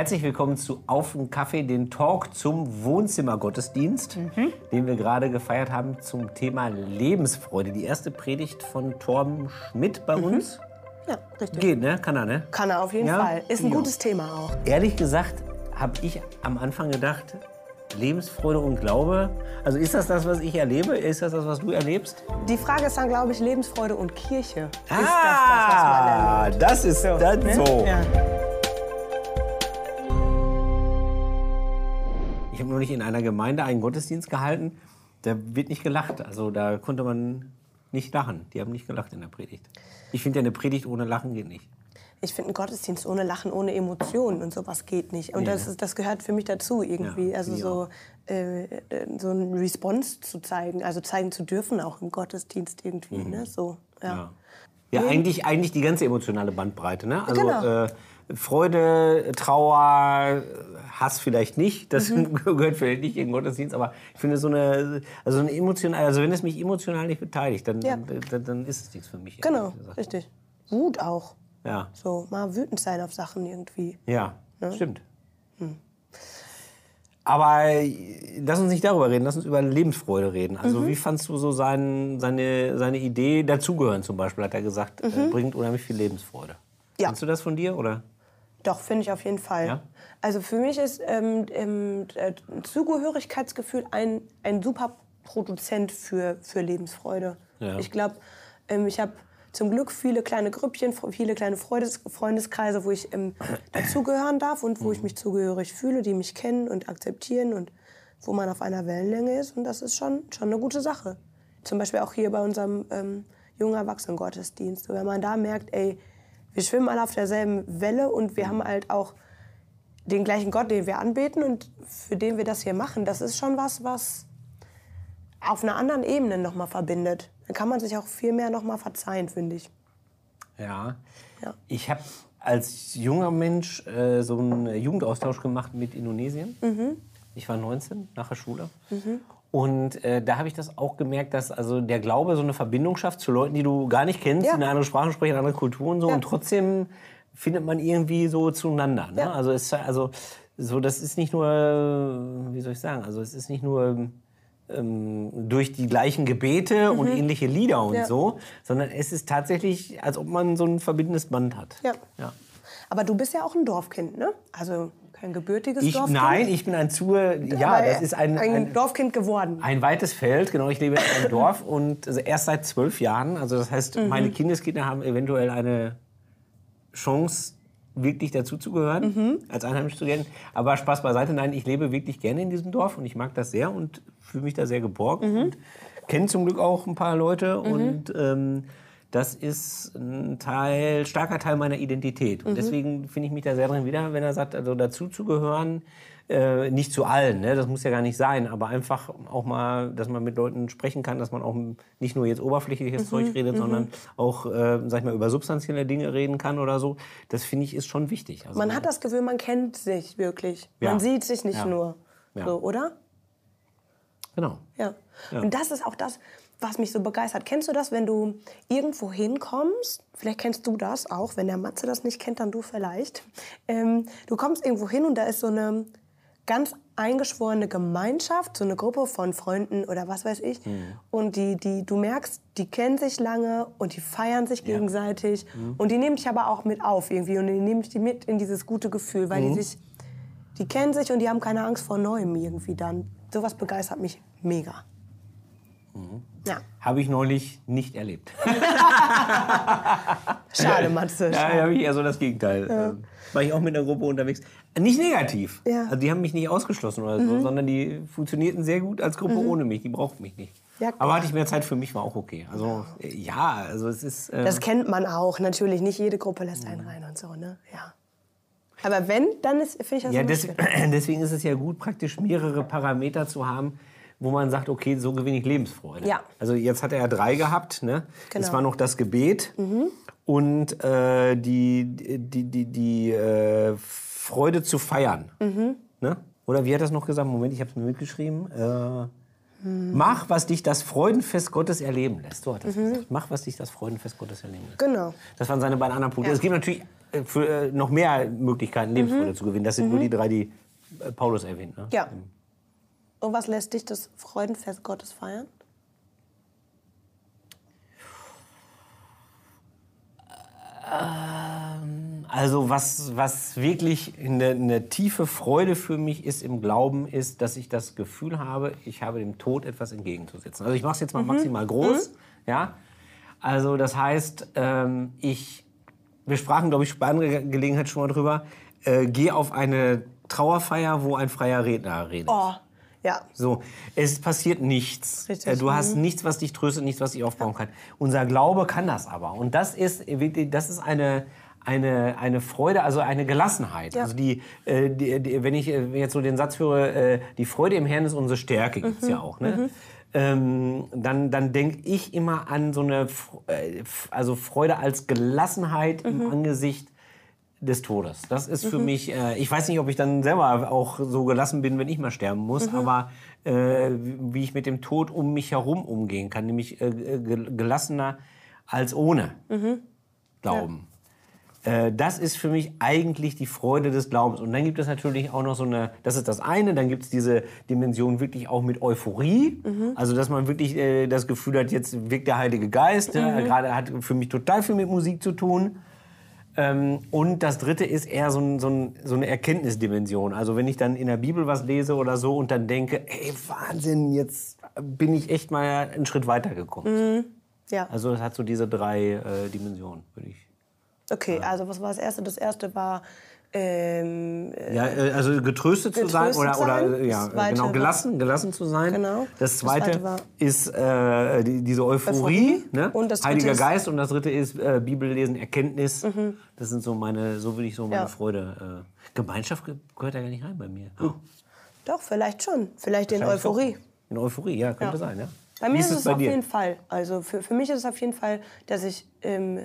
Herzlich willkommen zu Auf den Kaffee, den Talk zum Wohnzimmergottesdienst, den wir gerade gefeiert haben zum Thema Lebensfreude. Die erste Predigt von Torben Schmidt bei uns. Ja, richtig. Geht, ne? Kann er, ne? Kann er auf jeden Ja? Fall. Ist ein Ja. gutes Thema auch. Ehrlich gesagt habe ich am Anfang gedacht, Lebensfreude und Glaube. Also ist das das, was ich erlebe? Ist das das, was du erlebst? Die Frage ist dann, glaube ich, Lebensfreude und Kirche. Ist ah, das das, was man das ist erlebt? dann Ne? so. Ja. Neulich in einer Gemeinde einen Gottesdienst gehalten. Da wird nicht gelacht. Also da konnte man nicht lachen. Die haben nicht gelacht in der Predigt. Ich finde ja, eine Predigt ohne Lachen geht nicht. Ich finde, ein Gottesdienst ohne Lachen, ohne Emotionen und sowas geht nicht. Und Nee, das, ne? ist, das gehört für mich dazu irgendwie. Ja, also so, äh, äh, so ein Response zu zeigen, also zeigen zu dürfen auch im Gottesdienst irgendwie. Ne? So, ja. Mhm. Ja, eigentlich, eigentlich die ganze emotionale Bandbreite. Ne? Also Genau. äh, Freude, Trauer, Hass vielleicht nicht. Das Mhm. gehört vielleicht nicht in den Gottesdienst. Aber ich finde so eine, also eine emotional, also wenn es mich emotional nicht beteiligt, dann, Ja. dann, dann ist es nichts für mich. Genau, richtig. Wut auch. Ja, So, mal wütend sein auf Sachen irgendwie. ja, Ne? stimmt. Hm. Aber äh, lass uns nicht darüber reden, lass uns über Lebensfreude reden. Mhm. Also wie fandst du so sein, seine, seine Idee, dazugehören zum Beispiel, hat er gesagt, äh, bringt unheimlich viel Lebensfreude. Mhm. Ja. Kennst du das von dir, oder? Doch, finde ich auf jeden Fall. Ja? Also für mich ist ähm, ähm, äh, Zugehörigkeitsgefühl ein, ein super Produzent für, für Lebensfreude. Ja. Ich glaube, ähm, ich habe zum Glück viele kleine Grüppchen, viele kleine Freundes Freundeskreise, wo ich ähm, dazugehören darf und wo ich mich zugehörig fühle, die mich kennen und akzeptieren und wo man auf einer Wellenlänge ist. Und das ist schon, schon eine gute Sache. Zum Beispiel auch hier bei unserem ähm, jungen Erwachsenengottesdienst. Wenn man da merkt, ey, wir schwimmen alle auf derselben Welle und wir haben halt auch den gleichen Gott, den wir anbeten und für den wir das hier machen, das ist schon was, was auf einer anderen Ebene nochmal verbindet. Dann kann man sich auch viel mehr nochmal verzeihen, finde ich. Ja. Ja. Ich habe als junger Mensch äh, so einen Jugendaustausch gemacht mit Indonesien. Mhm. Ich war 19 nach der Schule. Und äh, da habe ich das auch gemerkt, dass also der Glaube so eine Verbindung schafft zu Leuten, die du gar nicht kennst, Ja. die eine andere Sprache sprechen, eine andere Kultur und so. Ja. Und trotzdem findet man irgendwie so zueinander. Ne? Ja. Also, es, also so, das ist nicht nur, wie soll ich sagen, also es ist nicht nur ähm, durch die gleichen Gebete und ähnliche Lieder und Mhm. So, sondern es ist tatsächlich, als ob man so ein verbindendes Band hat. Ja. ja. Aber du bist ja auch ein Dorfkind, ne? Also kein gebürtiges Ich, Dorfkind. nein, ich bin ein zu, ja, das ist ein, ein, ein, Dorfkind geworden. ein weites Feld, genau, ich lebe in einem Dorf und also erst seit zwölf Jahren, also das heißt, Mhm. meine Kindeskinder haben eventuell eine Chance, wirklich dazuzugehören, Mhm. als einheimisch zu gelten. Aber Spaß beiseite, nein, ich lebe wirklich gerne in diesem Dorf und ich mag das sehr und fühle mich da sehr geborgen Mhm. und kenne zum Glück auch ein paar Leute und ähm, das ist ein Teil, starker Teil meiner Identität. Mhm. Und deswegen finde ich mich da sehr drin wieder, wenn er sagt, also dazuzugehören, äh, nicht zu allen, ne? das muss ja gar nicht sein, aber einfach auch mal, dass man mit Leuten sprechen kann, dass man auch nicht nur jetzt oberflächliches Mhm, Zeug redet, sondern auch, äh, sag ich mal, über substanzielle Dinge reden kann oder so. Das finde ich ist schon wichtig. Also, Man hat das Gefühl, man kennt sich wirklich. Ja. Man sieht sich nicht Ja. nur. Ja. So, oder? Genau. Ja. Und das ist auch das, was mich so begeistert. Kennst du das, wenn du irgendwo hinkommst? Vielleicht kennst du das auch. Wenn der Matze das nicht kennt, dann du vielleicht. Ähm, du kommst irgendwo hin und da ist so eine ganz eingeschworene Gemeinschaft, so eine Gruppe von Freunden oder was weiß ich. Mhm. Und die, die, du merkst, die kennen sich lange und die feiern sich gegenseitig. Und die nehmen dich aber auch mit auf irgendwie. Und die nehmen dich mit in dieses gute Gefühl, weil Mhm. die sich die kennen sich und die haben keine Angst vor Neuem irgendwie dann. Sowas begeistert mich mega. Mhm. Ja, Habe ich neulich nicht erlebt. schade, Matze. Ja, habe ich eher so das Gegenteil. Ähm, War ich auch mit einer Gruppe unterwegs. Nicht negativ. Ja. Mhm. Also die haben mich nicht ausgeschlossen oder so, sondern die funktionierten sehr gut als Gruppe ohne mich. Die brauchten mich nicht. Ja, Aber hatte ich mehr Zeit für mich, war auch okay. Also äh, ja, also es ist. Äh, Das kennt man auch. Natürlich, nicht jede Gruppe lässt einen rein und so, ne? Ja. Aber wenn, dann ist- finde ich das ja, deswegen ist es ja gut, praktisch mehrere Parameter zu haben, wo man sagt, okay, so gewinne ich Lebensfreude. Ja. Also jetzt hat er ja drei gehabt. Ne? Genau. Es war noch das Gebet und äh, die, die, die, die äh, Freude zu feiern. Ne? Oder wie hat er das noch gesagt? Moment, ich habe es mir mitgeschrieben. Äh, Mach, was dich das Freudenfest Gottes erleben lässt. So hat er es gesagt. Mach, was dich das Freudenfest Gottes erleben lässt. Genau. Das waren seine beiden anderen Punkte. Ja. Es gibt natürlich äh, für äh, noch mehr Möglichkeiten, Lebensfreude zu gewinnen. Das sind nur die drei, die äh, Paulus erwähnt. Ne? Ja. Und was lässt dich das Freudenfest Gottes feiern? Also was, was wirklich eine, eine tiefe Freude für mich ist im Glauben, ist, dass ich das Gefühl habe, ich habe dem Tod etwas entgegenzusetzen. Also ich mache es jetzt mal maximal groß. Ja? Also das heißt, ähm, ich, wir sprachen, glaube ich, bei anderer Gelegenheit schon mal drüber, äh, gehe auf eine Trauerfeier, wo ein freier Redner redet. Oh, ja. So, es passiert nichts. Richtig. Äh, Du hast nichts, was dich tröstet, nichts, was dich aufbauen kann. Unser Glaube kann das aber. Und das ist, wirklich- das ist eine, eine, eine Freude, also eine Gelassenheit. Ja. Also die, äh, die, die, wenn ich äh, jetzt so den Satz höre, äh, die Freude im Herrn ist unsere Stärke, gibt's ja auch. Ne? Ähm, dann dann denke ich immer an so eine, äh, also Freude als Gelassenheit im Angesicht des Todes. Das ist für mich, äh, ich weiß nicht, ob ich dann selber auch so gelassen bin, wenn ich mal sterben muss, aber äh, wie ich mit dem Tod um mich herum umgehen kann, nämlich äh, ge- gelassener als ohne Glauben. Äh, das ist für mich eigentlich die Freude des Glaubens. Und dann gibt es natürlich auch noch so eine, das ist das eine, dann gibt es diese Dimension wirklich auch mit Euphorie. Also, dass man wirklich äh, das Gefühl hat, jetzt wirkt der Heilige Geist. Ja, Gerade hat für mich total viel mit Musik zu tun. Ähm, und das dritte ist eher so, ein, so, ein, so eine Erkenntnisdimension. Also wenn ich dann in der Bibel was lese oder so und dann denke, ey, Wahnsinn, jetzt bin ich echt mal einen Schritt weitergekommen. Ja. Also es hat so diese drei äh, Dimensionen, würde ich. Okay, also was war das erste? Das erste war ähm, Ja, äh, also getröstet, zu sein Getröstet oder, oder sein. äh, ja, Das zweite genau, war- gelassen, gelassen zu sein. Genau. Das Das zweite, zweite war- ist äh, die, diese Euphorie, Euphorie. Ne? Das Heiliger ist- Geist und das dritte ist äh, Bibellesen, Erkenntnis. Das sind so meine, so würde ich so meine Ja. Freude. Äh, Gemeinschaft ge- gehört ja gar nicht rein bei mir. doch, vielleicht schon. Vielleicht in Euphorie. doch. In Euphorie, ja, könnte Ja. sein, ja. Bei mir ist es auf jeden Fall. Also für, für mich ist es auf jeden Fall, dass ich ähm,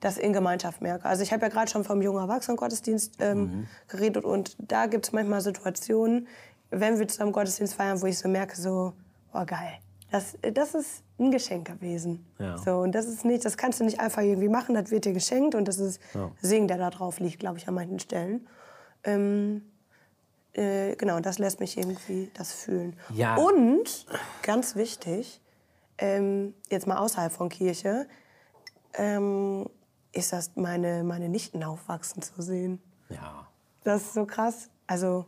das in Gemeinschaft merke. Also ich habe ja gerade schon vom jungen Erwachsenengottesdienst ähm, Mhm. geredet und da gibt es manchmal Situationen, wenn wir zusammen Gottesdienst feiern, wo ich so merke, so, oh geil, das, das ist ein Geschenk gewesen. Ja. So, und das ist nicht, das kannst du nicht einfach irgendwie machen, das wird dir geschenkt und das ist Ja. Segen, der da drauf liegt, glaube ich, an manchen Stellen. Ähm, äh, genau, das lässt mich irgendwie das fühlen. Ja. Und, ganz wichtig, ähm, jetzt mal außerhalb von Kirche, ähm, ist das meine, meine Nichten aufwachsen zu sehen. Ja. Das ist so krass. Also,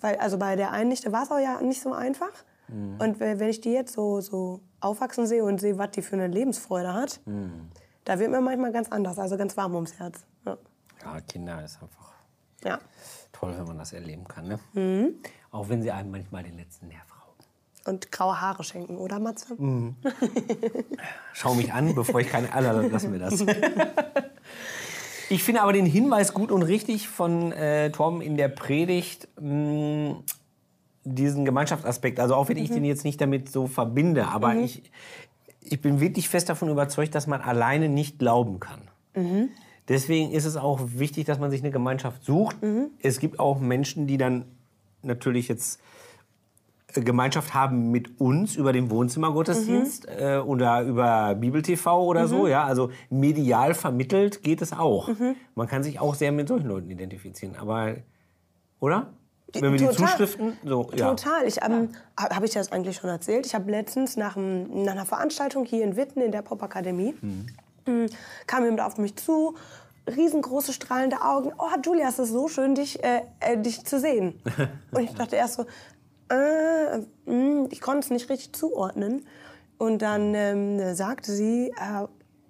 weil, also bei der einen Nichte war es auch ja nicht so einfach. Und wenn ich die jetzt so, so aufwachsen sehe und sehe, was die für eine Lebensfreude hat, da wird mir manchmal ganz anders, also ganz warm ums Herz. Ja. ja, Kinder ist einfach ja. toll, wenn man das erleben kann. Ne? Mhm. Auch wenn sie einem manchmal den letzten Nerv. Und graue Haare schenken, oder Matze? Schau mich an, bevor ich keine. Dann lassen wir das. Ich finde aber den Hinweis gut und richtig von äh, Torben in der Predigt, mh, diesen Gemeinschaftsaspekt. Also auch wenn ich den jetzt nicht damit so verbinde, aber ich, ich bin wirklich fest davon überzeugt, dass man alleine nicht glauben kann. Deswegen ist es auch wichtig, dass man sich eine Gemeinschaft sucht. Es gibt auch Menschen, die dann natürlich jetzt Gemeinschaft haben mit uns über den Wohnzimmergottesdienst äh, oder über Bibel-TV oder so. Ja, also medial vermittelt geht es auch. Man kann sich auch sehr mit solchen Leuten identifizieren. Aber, oder? Wenn wir die Total. Zuschriften, so, ja. Total. Ich, ähm, habe ich das eigentlich schon erzählt? Ich habe letztens nach, einem, nach einer Veranstaltung hier in Witten in der Popakademie, mhm. kam jemand auf mich zu, riesengroße strahlende Augen. Oh, Julia, es ist so schön, dich, äh, äh, dich zu sehen. Und ich dachte erst so, äh, mh, ich konnte es nicht richtig zuordnen. Und dann ähm, sagte sie, äh,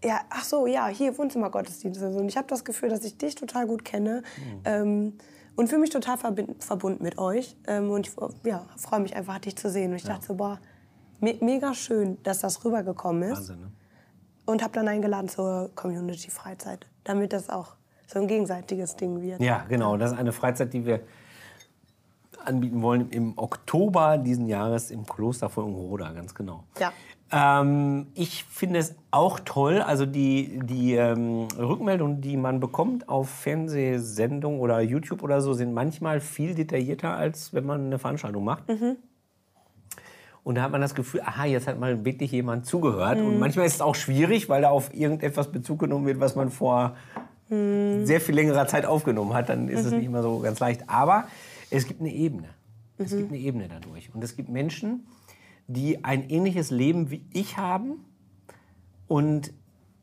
ja, ach so, ja, hier Wohnzimmergottesdienst. und ich habe das Gefühl, dass ich dich total gut kenne. Ähm, und fühle mich total verbunden mit euch. Ähm, und ich ja, freue mich einfach, dich zu sehen. Und ich dachte so, boah, me mega schön, dass das rübergekommen ist. Wahnsinn, ne? Und habe dann eingeladen zur Community-Freizeit, damit das auch so ein gegenseitiges Ding wird. Ja, genau. Das ist eine Freizeit, die wir anbieten wollen im Oktober diesen Jahres im Kloster von Ungroda, ganz genau. Ja. Ähm, ich finde es auch toll, also die, die ähm, Rückmeldungen, die man bekommt auf Fernsehsendungen oder YouTube oder so, sind manchmal viel detaillierter, als wenn man eine Veranstaltung macht. Und da hat man das Gefühl, aha, jetzt hat mal wirklich jemand zugehört. Und manchmal ist es auch schwierig, weil da auf irgendetwas Bezug genommen wird, was man vor sehr viel längerer Zeit aufgenommen hat, dann ist es nicht immer so ganz leicht. Aber es gibt eine Ebene. Es gibt eine Ebene dadurch. Und es gibt Menschen, die ein ähnliches Leben wie ich haben und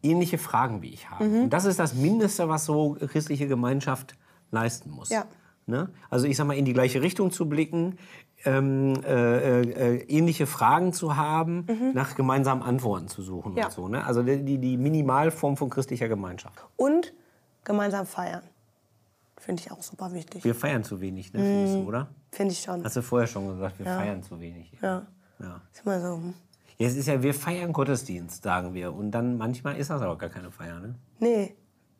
ähnliche Fragen wie ich habe. Und das ist das Mindeste, was so christliche Gemeinschaft leisten muss. Ja. Ne? Also ich sag mal, in die gleiche Richtung zu blicken, ähm, äh, äh, ähnliche Fragen zu haben, nach gemeinsamen Antworten zu suchen Ja. und so. Ne? Also die, die Minimalform von christlicher Gemeinschaft. Und gemeinsam feiern. Finde ich auch super wichtig. Wir feiern zu wenig, ne, findest du, oder? Finde ich schon. Hast du vorher schon gesagt, wir feiern zu wenig. Ja. Ja. Ist immer so. hm. Ja, es ist ja, wir feiern Gottesdienst, sagen wir. Und dann manchmal ist das aber gar keine Feier, ne? Nee.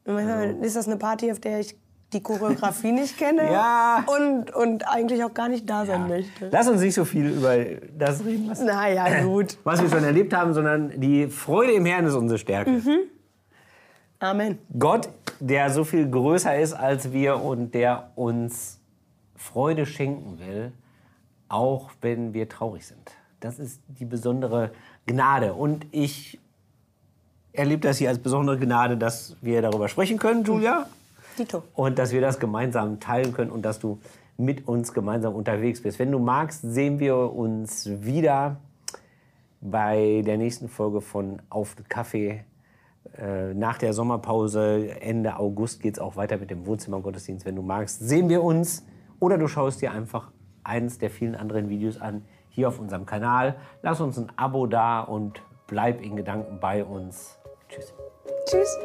Und manchmal ist das eine Party, auf der ich die Choreografie nicht kenne Ja. und, und eigentlich auch gar nicht da sein möchte. Lass uns nicht so viel über das reden, was, Naja, gut. was wir schon erlebt haben, sondern die Freude im Herrn ist unsere Stärke. Mhm. Amen. Gott, der so viel größer ist als wir und der uns Freude schenken will, auch wenn wir traurig sind. Das ist die besondere Gnade. Und ich erlebe das hier als besondere Gnade, dass wir darüber sprechen können, Julia. Dito. Und dass wir das gemeinsam teilen können und dass du mit uns gemeinsam unterwegs bist. Wenn du magst, sehen wir uns wieder bei der nächsten Folge von Auf den Kaffee. Äh, Nach der Sommerpause, Ende August, geht es auch weiter mit dem Wohnzimmergottesdienst. Wenn du magst, sehen wir uns. Oder du schaust dir einfach eins der vielen anderen Videos an, hier auf unserem Kanal. Lass uns ein Abo da und bleib in Gedanken bei uns. Tschüss. Tschüss.